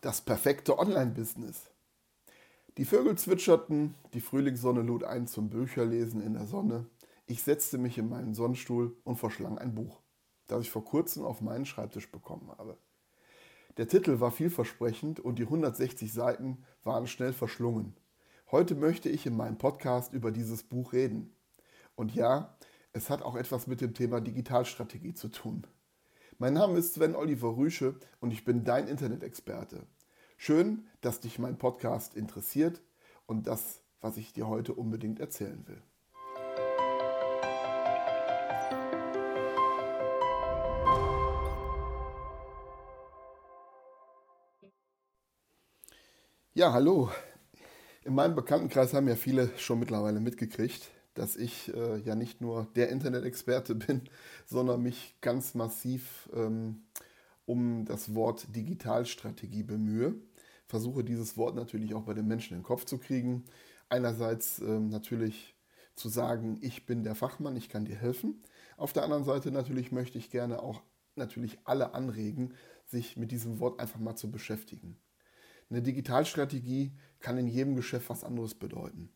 Das perfekte Online-Business. Die Vögel zwitscherten, die Frühlingssonne lud ein zum Bücherlesen in der Sonne. Ich setzte mich in meinen Sonnenstuhl und verschlang ein Buch, das ich vor kurzem auf meinen Schreibtisch bekommen habe. Der Titel war vielversprechend und die 160 Seiten waren schnell verschlungen. Heute möchte ich in meinem Podcast über dieses Buch reden. Und ja, es hat auch etwas mit dem Thema Digitalstrategie zu tun. Mein Name ist Sven Oliver Rüsche und ich bin dein Internet-Experte. Schön, dass dich mein Podcast interessiert und das, was ich dir heute unbedingt erzählen will. Ja, hallo. In meinem Bekanntenkreis haben ja viele schon mittlerweile mitgekriegt, dass ich äh, ja nicht nur der Internet-Experte bin, sondern mich ganz massiv ähm, um das Wort Digitalstrategie bemühe. Versuche dieses Wort natürlich auch bei den Menschen in den Kopf zu kriegen. Einerseits ähm, natürlich zu sagen, ich bin der Fachmann, ich kann dir helfen. Auf der anderen Seite natürlich möchte ich gerne auch natürlich alle anregen, sich mit diesem Wort einfach mal zu beschäftigen. Eine Digitalstrategie kann in jedem Geschäft was anderes bedeuten.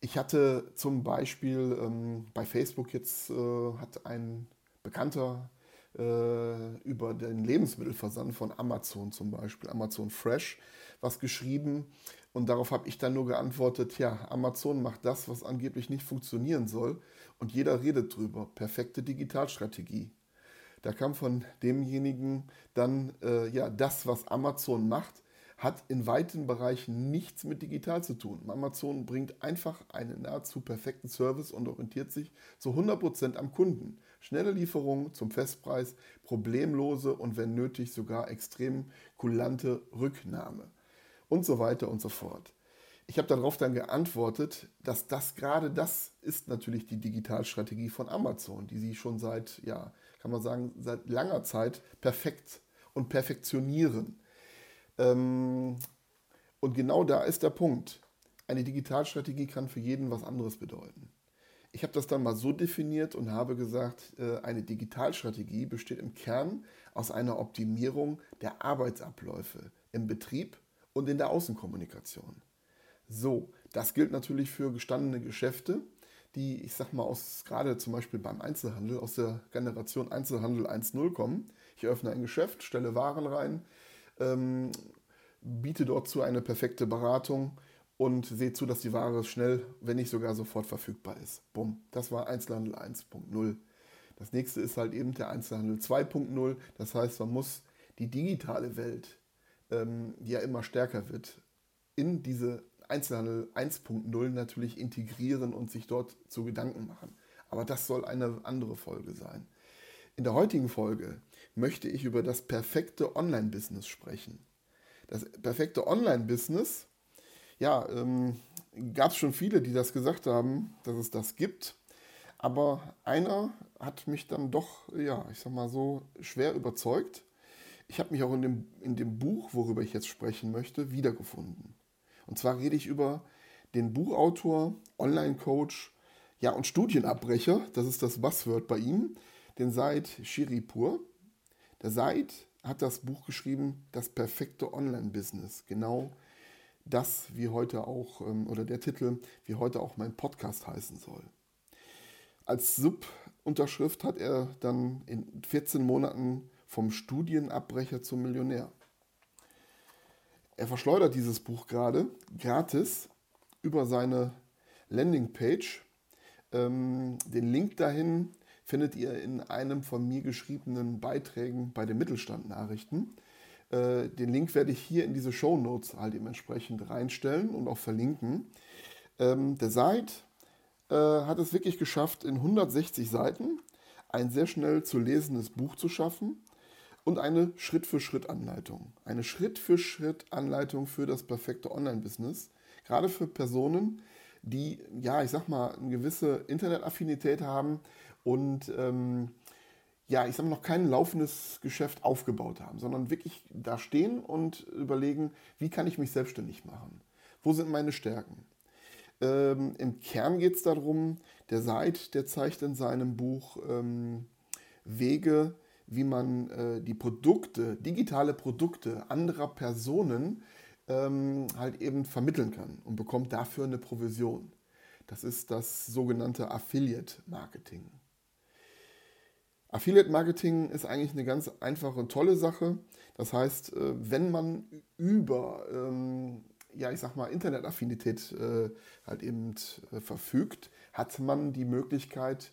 Ich hatte zum Beispiel ähm, bei Facebook jetzt äh, hat ein Bekannter äh, über den Lebensmittelversand von Amazon zum Beispiel, Amazon Fresh, was geschrieben. Und darauf habe ich dann nur geantwortet, ja, Amazon macht das, was angeblich nicht funktionieren soll. Und jeder redet drüber. Perfekte Digitalstrategie. Da kam von demjenigen dann, äh, ja, das, was Amazon macht, hat in weiten Bereichen nichts mit digital zu tun. Amazon bringt einfach einen nahezu perfekten Service und orientiert sich zu 100% am Kunden. Schnelle Lieferungen zum Festpreis, problemlose und wenn nötig sogar extrem kulante Rücknahme und so weiter und so fort. Ich habe darauf dann geantwortet, dass das gerade das ist natürlich die Digitalstrategie von Amazon, die sie schon seit, ja, kann man sagen, seit langer Zeit perfekt und perfektionieren. Ähm, und genau da ist der Punkt. Eine Digitalstrategie kann für jeden was anderes bedeuten. Ich habe das dann mal so definiert und habe gesagt, äh, eine Digitalstrategie besteht im Kern aus einer Optimierung der Arbeitsabläufe im Betrieb und in der Außenkommunikation. So, das gilt natürlich für gestandene Geschäfte, die, ich sag mal, aus gerade zum Beispiel beim Einzelhandel, aus der Generation Einzelhandel 1.0 kommen. Ich öffne ein Geschäft, stelle Waren rein, ähm, biete dort zu eine perfekte Beratung und sehe zu, dass die Ware schnell, wenn nicht sogar sofort verfügbar ist. Bumm, das war Einzelhandel 1.0. Das nächste ist halt eben der Einzelhandel 2.0. Das heißt, man muss die digitale Welt, ähm, die ja immer stärker wird, in diese Einzelhandel 1.0 natürlich integrieren und sich dort zu Gedanken machen. Aber das soll eine andere Folge sein. In der heutigen Folge möchte ich über das perfekte Online-Business sprechen. Das perfekte Online-Business, ja, ähm, gab es schon viele, die das gesagt haben, dass es das gibt. Aber einer hat mich dann doch, ja, ich sag mal so, schwer überzeugt. Ich habe mich auch in dem, in dem Buch, worüber ich jetzt sprechen möchte, wiedergefunden. Und zwar rede ich über den Buchautor, Online-Coach, ja, und Studienabbrecher, das ist das Buzzword bei ihm, den Said Shiripur. Der Said hat das Buch geschrieben, Das perfekte Online-Business. Genau das, wie heute auch, ähm, oder der Titel, wie heute auch mein Podcast heißen soll. Als Subunterschrift hat er dann in 14 Monaten vom Studienabbrecher zum Millionär. Er verschleudert dieses Buch gerade gratis über seine Landingpage. Ähm, den Link dahin findet ihr in einem von mir geschriebenen Beiträgen bei den Mittelstand-Nachrichten. Äh, den Link werde ich hier in diese Show Notes halt dementsprechend reinstellen und auch verlinken. Ähm, der Site äh, hat es wirklich geschafft, in 160 Seiten ein sehr schnell zu lesendes Buch zu schaffen und eine Schritt-für-Schritt-Anleitung. Eine Schritt-für-Schritt-Anleitung für das perfekte Online-Business. Gerade für Personen, die, ja, ich sag mal, eine gewisse Internetaffinität haben und ähm, ja, ich sag mal, noch kein laufendes Geschäft aufgebaut haben, sondern wirklich da stehen und überlegen, wie kann ich mich selbstständig machen? Wo sind meine Stärken? Ähm, Im Kern geht es darum, der Seid, der zeigt in seinem Buch ähm, Wege, wie man äh, die Produkte, digitale Produkte anderer Personen ähm, halt eben vermitteln kann und bekommt dafür eine Provision. Das ist das sogenannte Affiliate Marketing. Affiliate Marketing ist eigentlich eine ganz einfache und tolle Sache. Das heißt, äh, wenn man über, ähm, ja, ich sag mal, Internetaffinität äh, halt eben äh, verfügt, hat man die Möglichkeit,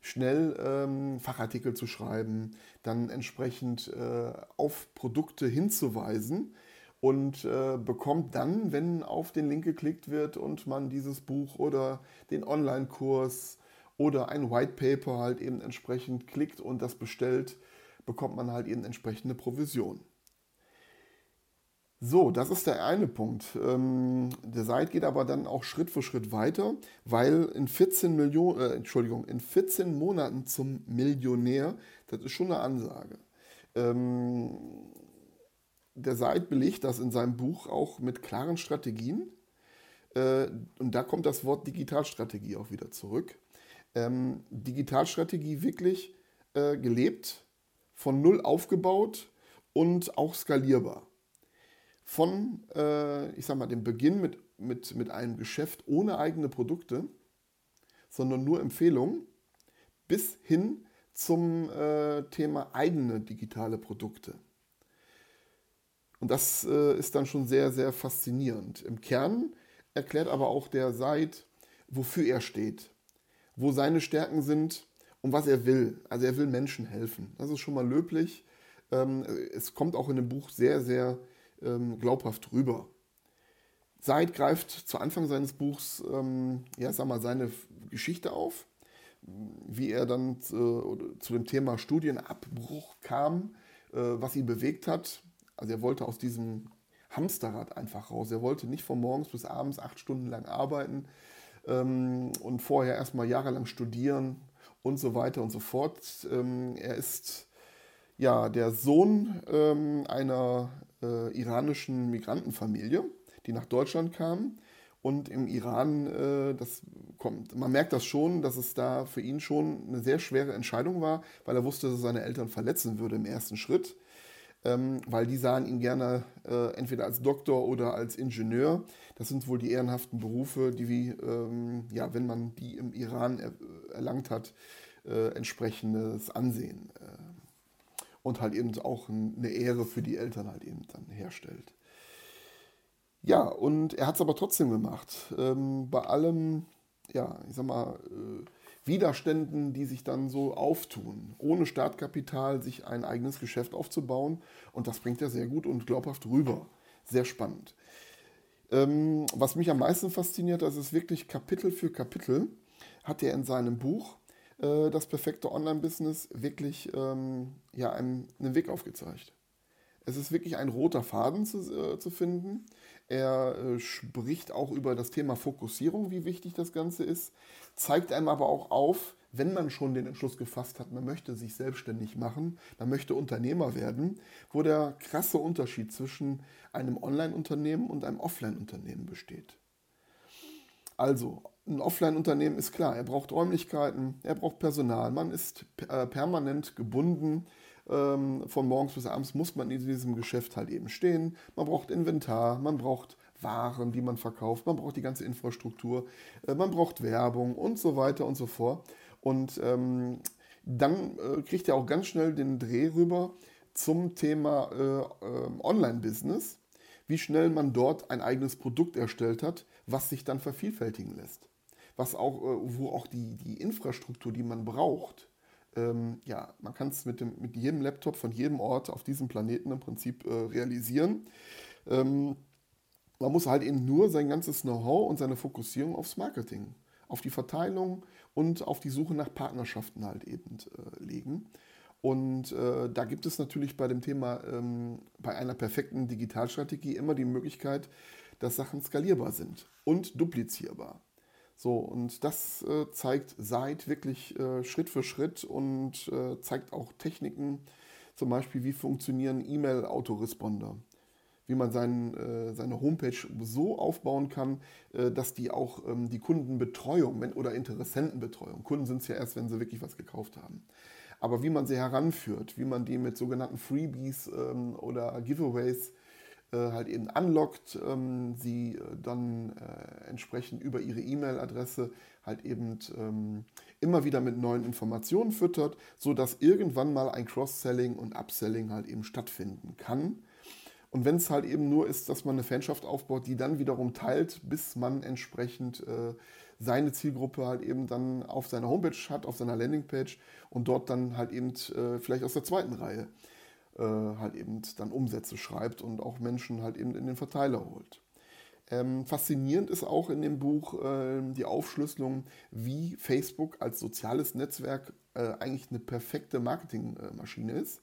schnell ähm, Fachartikel zu schreiben, dann entsprechend auf Produkte hinzuweisen und bekommt dann, wenn auf den Link geklickt wird und man dieses Buch oder den Online-Kurs oder ein White Paper halt eben entsprechend klickt und das bestellt, bekommt man halt eben entsprechende Provision. So, das ist der eine Punkt. Ähm, der Site geht aber dann auch Schritt für Schritt weiter, weil in 14 Millionen, äh, Entschuldigung, in 14 Monaten zum Millionär, das ist schon eine Ansage. Ähm, der Site belegt das in seinem Buch auch mit klaren Strategien. Äh, und da kommt das Wort Digitalstrategie auch wieder zurück ähm, Digitalstrategie wirklich äh, gelebt, von null aufgebaut und auch skalierbar. Von, äh, ich sag mal, dem Beginn mit, mit, mit einem Geschäft ohne eigene Produkte, sondern nur Empfehlungen, bis hin zum äh, Thema eigene digitale Produkte. Und das äh, ist dann schon sehr, sehr faszinierend. Im Kern erklärt aber auch der Seid, wofür er steht, wo seine Stärken sind und was er will. Also er will Menschen helfen. Das ist schon mal löblich. Ähm, es kommt auch in dem Buch sehr, sehr ähm, glaubhaft rüber. Seid greift zu Anfang seines Buchs ähm, ja, sag mal, seine Geschichte auf, wie er dann zu, zu dem Thema Studienabbruch kam, äh, was ihn bewegt hat. Also er wollte aus diesem Hamsterrad einfach raus. Er wollte nicht von morgens bis abends acht Stunden lang arbeiten, ähm, und vorher erstmal jahrelang studieren und so weiter und so fort. Ähm, er ist ja der Sohn ähm, einer äh, iranischen Migrantenfamilie, die nach Deutschland kam. Und im Iran, äh, das kommt, man merkt das schon, dass es da für ihn schon eine sehr schwere Entscheidung war, weil er wusste, dass er seine Eltern verletzen würde im ersten Schritt ähm, weil die sahen ihn gerne äh, entweder als Doktor oder als Ingenieur. Das sind wohl die ehrenhaften Berufe, die, ähm, ja, wenn man die im Iran er, erlangt hat, äh, entsprechendes Ansehen äh, und halt eben auch eine Ehre für die Eltern halt eben dann herstellt. Ja, und er hat es aber trotzdem gemacht. Ähm, bei allem, ja, ich sag mal, äh, Widerständen, die sich dann so auftun, ohne Startkapital sich ein eigenes Geschäft aufzubauen. Und das bringt er sehr gut und glaubhaft rüber. Sehr spannend. Ähm, was mich am meisten fasziniert, das ist wirklich Kapitel für Kapitel, hat er in seinem Buch äh, Das perfekte Online-Business wirklich ähm, ja, einem einen Weg aufgezeigt. Es ist wirklich ein roter Faden zu, äh, zu finden. Er äh, spricht auch über das Thema Fokussierung, wie wichtig das Ganze ist, zeigt einem aber auch auf, wenn man schon den Entschluss gefasst hat, man möchte sich selbstständig machen, man möchte Unternehmer werden, wo der krasse Unterschied zwischen einem Online-Unternehmen und einem Offline-Unternehmen besteht. Also, ein Offline-Unternehmen ist klar, er braucht Räumlichkeiten, er braucht Personal, man ist äh, permanent gebunden ähm, von morgens bis abends muss man in diesem Geschäft halt eben stehen. Man braucht Inventar, man braucht Waren, die man verkauft, man braucht die ganze Infrastruktur, äh, man braucht Werbung und so weiter und so fort. Und ähm, dann äh, kriegt er auch ganz schnell den Dreh rüber zum Thema äh, äh, Online-Business, wie schnell man dort ein eigenes Produkt erstellt hat, was sich dann vervielfältigen lässt. Was auch, äh, wo auch die, die Infrastruktur, die man braucht, ähm, ja, man kann es mit, mit jedem Laptop von jedem Ort auf diesem Planeten im Prinzip äh, realisieren. Ähm, man muss halt eben nur sein ganzes Know-how und seine Fokussierung aufs Marketing, auf die Verteilung und auf die Suche nach Partnerschaften halt eben äh, legen. Und äh, da gibt es natürlich bei dem Thema, ähm, bei einer perfekten Digitalstrategie immer die Möglichkeit, dass Sachen skalierbar sind und duplizierbar. So, und das äh, zeigt Seid wirklich äh, Schritt für Schritt und äh, zeigt auch Techniken, zum Beispiel wie funktionieren E-Mail-Autoresponder, wie man sein, äh, seine Homepage so aufbauen kann, äh, dass die auch ähm, die Kundenbetreuung wenn, oder Interessentenbetreuung, Kunden sind es ja erst, wenn sie wirklich was gekauft haben, Aber wie man sie heranführt, wie man die mit sogenannten Freebies ähm, oder Giveaways halt eben anlockt, ähm, sie äh, dann äh, entsprechend über ihre E-Mail-Adresse halt eben ähm, immer wieder mit neuen Informationen füttert, sodass irgendwann mal ein Cross-Selling und Upselling halt eben stattfinden kann. Und wenn es halt eben nur ist, dass man eine Fanschaft aufbaut, die dann wiederum teilt, bis man entsprechend äh, seine Zielgruppe halt eben dann auf seiner Homepage hat, auf seiner Landingpage und dort dann halt eben äh, vielleicht aus der zweiten Reihe äh, halt eben dann Umsätze schreibt und auch Menschen halt eben in den Verteiler holt. Ähm, faszinierend ist auch in dem Buch äh, die Aufschlüsselung, wie Facebook als soziales Netzwerk äh, eigentlich eine perfekte Marketingmaschine ist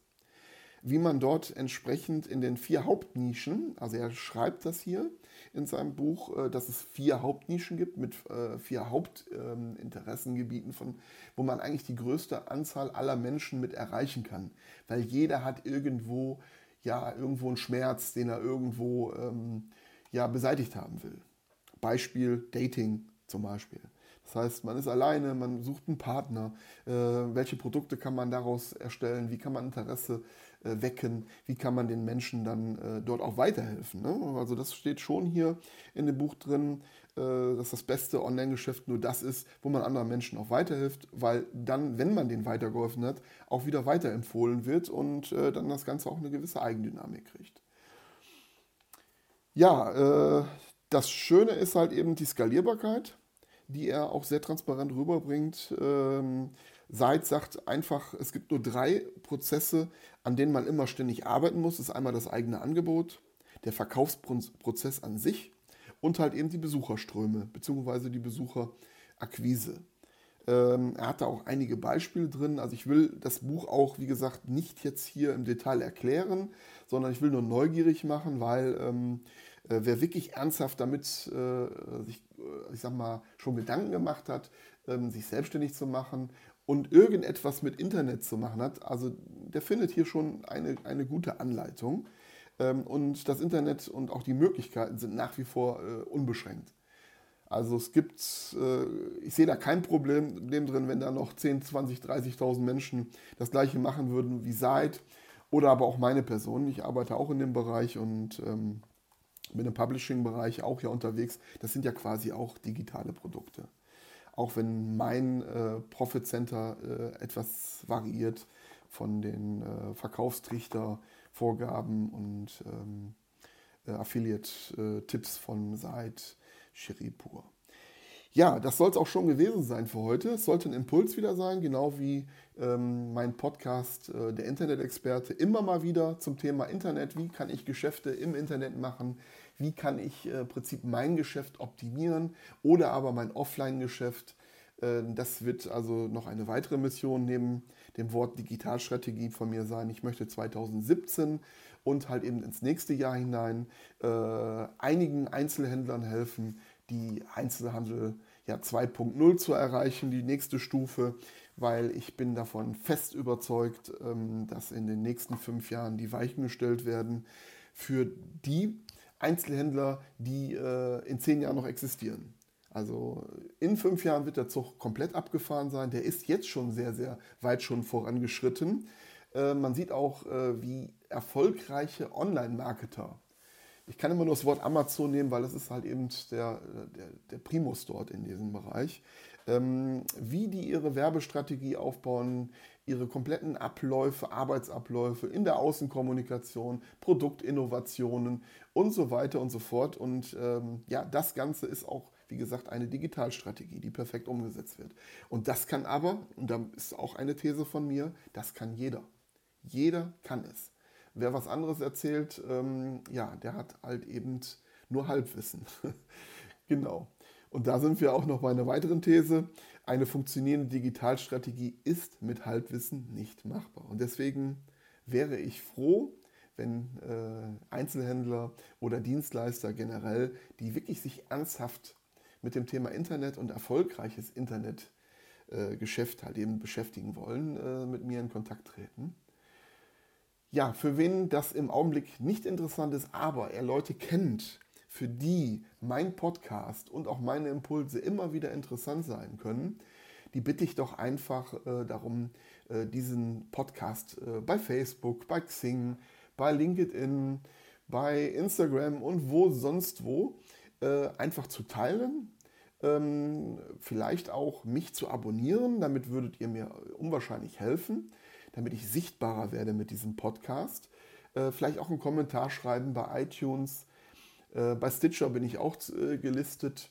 wie man dort entsprechend in den vier Hauptnischen, also er schreibt das hier in seinem Buch, äh, dass es vier Hauptnischen gibt mit äh, vier Hauptinteressengebieten, von, wo man eigentlich die größte Anzahl aller Menschen mit erreichen kann. Weil jeder hat irgendwo, ja, irgendwo einen Schmerz, den er irgendwo ähm, ja, beseitigt haben will. Beispiel Dating zum Beispiel. Das heißt, man ist alleine, man sucht einen Partner. Äh, welche Produkte kann man daraus erstellen? Wie kann man Interesse äh, wecken? Wie kann man den Menschen dann äh, dort auch weiterhelfen? Ne? Also das steht schon hier in dem Buch drin, äh, dass das beste Online-Geschäft nur das ist, wo man anderen Menschen auch weiterhilft, weil dann, wenn man denen weitergeholfen hat, auch wieder weiterempfohlen wird und äh, dann das Ganze auch eine gewisse Eigendynamik kriegt. Ja, äh, das Schöne ist halt eben die Skalierbarkeit die er auch sehr transparent rüberbringt. Ähm, Seid sagt einfach, es gibt nur drei Prozesse, an denen man immer ständig arbeiten muss. Das ist einmal das eigene Angebot, der Verkaufsprozess an sich und halt eben die Besucherströme bzw. die Besucherakquise. Ähm, er hat da auch einige Beispiele drin. Also ich will das Buch auch, wie gesagt, nicht jetzt hier im Detail erklären, sondern ich will nur neugierig machen, weil ähm, äh, wer wirklich ernsthaft damit äh, sich, äh, ich sag mal, schon Gedanken gemacht hat, ähm, sich selbstständig zu machen und irgendetwas mit Internet zu machen hat, also der findet hier schon eine, eine gute Anleitung. Ähm, und das Internet und auch die Möglichkeiten sind nach wie vor äh, unbeschränkt. Also es gibt, äh, ich sehe da kein Problem drin, wenn da noch 10, 20, 30.000 Menschen das gleiche machen würden wie seit oder aber auch meine Person. Ich arbeite auch in dem Bereich und ähm, bin im Publishing-Bereich auch ja unterwegs. Das sind ja quasi auch digitale Produkte. Auch wenn mein äh, Profit Center äh, etwas variiert von den äh, Verkaufstrichter-Vorgaben und ähm, äh, Affiliate-Tipps von Seit Sheripur. Ja, das soll es auch schon gewesen sein für heute. Es sollte ein Impuls wieder sein, genau wie ähm, mein Podcast äh, Der Internet-Experte immer mal wieder zum Thema Internet. Wie kann ich Geschäfte im Internet machen? Wie kann ich äh, im Prinzip mein Geschäft optimieren oder aber mein Offline-Geschäft? Äh, das wird also noch eine weitere Mission neben dem Wort Digitalstrategie von mir sein. Ich möchte 2017 und halt eben ins nächste Jahr hinein äh, einigen Einzelhändlern helfen, die Einzelhandel ja, 2.0 zu erreichen, die nächste Stufe, weil ich bin davon fest überzeugt, ähm, dass in den nächsten fünf Jahren die Weichen gestellt werden für die Einzelhändler, die äh, in zehn Jahren noch existieren. Also in fünf Jahren wird der Zug komplett abgefahren sein. Der ist jetzt schon sehr, sehr weit schon vorangeschritten. Äh, man sieht auch, äh, wie erfolgreiche Online-Marketer ich kann immer nur das Wort Amazon nehmen, weil das ist halt eben der, der, der Primus dort in diesem Bereich. Ähm, wie die ihre Werbestrategie aufbauen, ihre kompletten Abläufe, Arbeitsabläufe in der Außenkommunikation, Produktinnovationen und so weiter und so fort. Und ähm, ja, das Ganze ist auch, wie gesagt, eine Digitalstrategie, die perfekt umgesetzt wird. Und das kann aber, und da ist auch eine These von mir, das kann jeder. Jeder kann es. Wer was anderes erzählt, ähm, ja, der hat halt eben nur Halbwissen. genau. Und da sind wir auch noch bei einer weiteren These. Eine funktionierende Digitalstrategie ist mit Halbwissen nicht machbar. Und deswegen wäre ich froh, wenn äh, Einzelhändler oder Dienstleister generell, die wirklich sich ernsthaft mit dem Thema Internet und erfolgreiches Internetgeschäft äh, halt eben beschäftigen wollen, äh, mit mir in Kontakt treten. Ja, für wen das im Augenblick nicht interessant ist, aber er Leute kennt, für die mein Podcast und auch meine Impulse immer wieder interessant sein können, die bitte ich doch einfach äh, darum, äh, diesen Podcast äh, bei Facebook, bei Xing, bei LinkedIn, bei Instagram und wo sonst wo äh, einfach zu teilen. Ähm, vielleicht auch mich zu abonnieren, damit würdet ihr mir unwahrscheinlich helfen, damit ich sichtbarer werde mit diesem Podcast. Äh, vielleicht auch einen Kommentar schreiben bei iTunes. Äh, bei Stitcher bin ich auch äh, gelistet.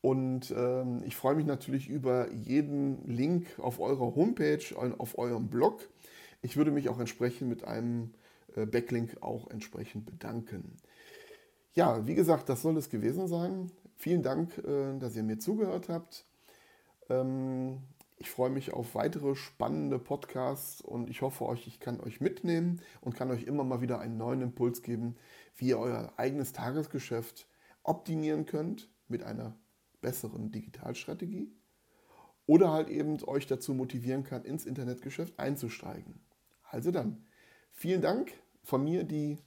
Und ähm, ich freue mich natürlich über jeden Link auf eurer Homepage, auf eurem Blog. Ich würde mich auch entsprechend mit einem Backlink auch entsprechend bedanken. Ja, wie gesagt, das soll es gewesen sein. Vielen Dank, dass ihr mir zugehört habt. Ähm, ich freue mich auf weitere spannende Podcasts und ich hoffe euch, ich kann euch mitnehmen und kann euch immer mal wieder einen neuen Impuls geben, wie ihr euer eigenes Tagesgeschäft optimieren könnt mit einer besseren Digitalstrategie oder halt eben euch dazu motivieren kann, ins Internetgeschäft einzusteigen. Also dann, vielen Dank von mir die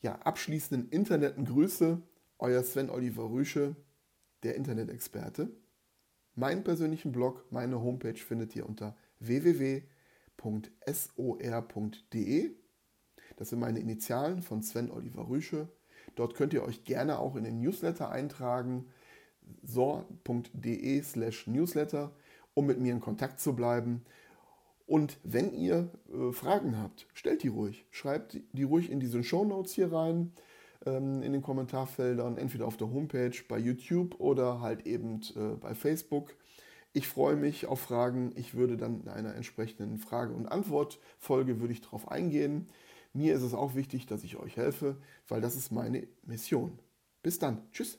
ja, abschließenden interneten Grüße, euer Sven Oliver Rüsche, der Internet-Experte. Meinen persönlichen Blog, meine Homepage findet ihr unter www.sor.de. Das sind meine Initialen von Sven Oliver Rüsche. Dort könnt ihr euch gerne auch in den Newsletter eintragen sor.de slash newsletter, um mit mir in Kontakt zu bleiben. Und wenn ihr äh, Fragen habt, stellt die ruhig. Schreibt die ruhig in diese Show Notes hier rein, ähm, in den Kommentarfeldern, entweder auf der Homepage, bei YouTube oder halt eben äh, bei Facebook. Ich freue mich auf Fragen. Ich würde dann in einer entsprechenden Frage- und Antwortfolge würde ich darauf eingehen. Mir ist es auch wichtig, dass ich euch helfe, weil das ist meine Mission. Bis dann. Tschüss.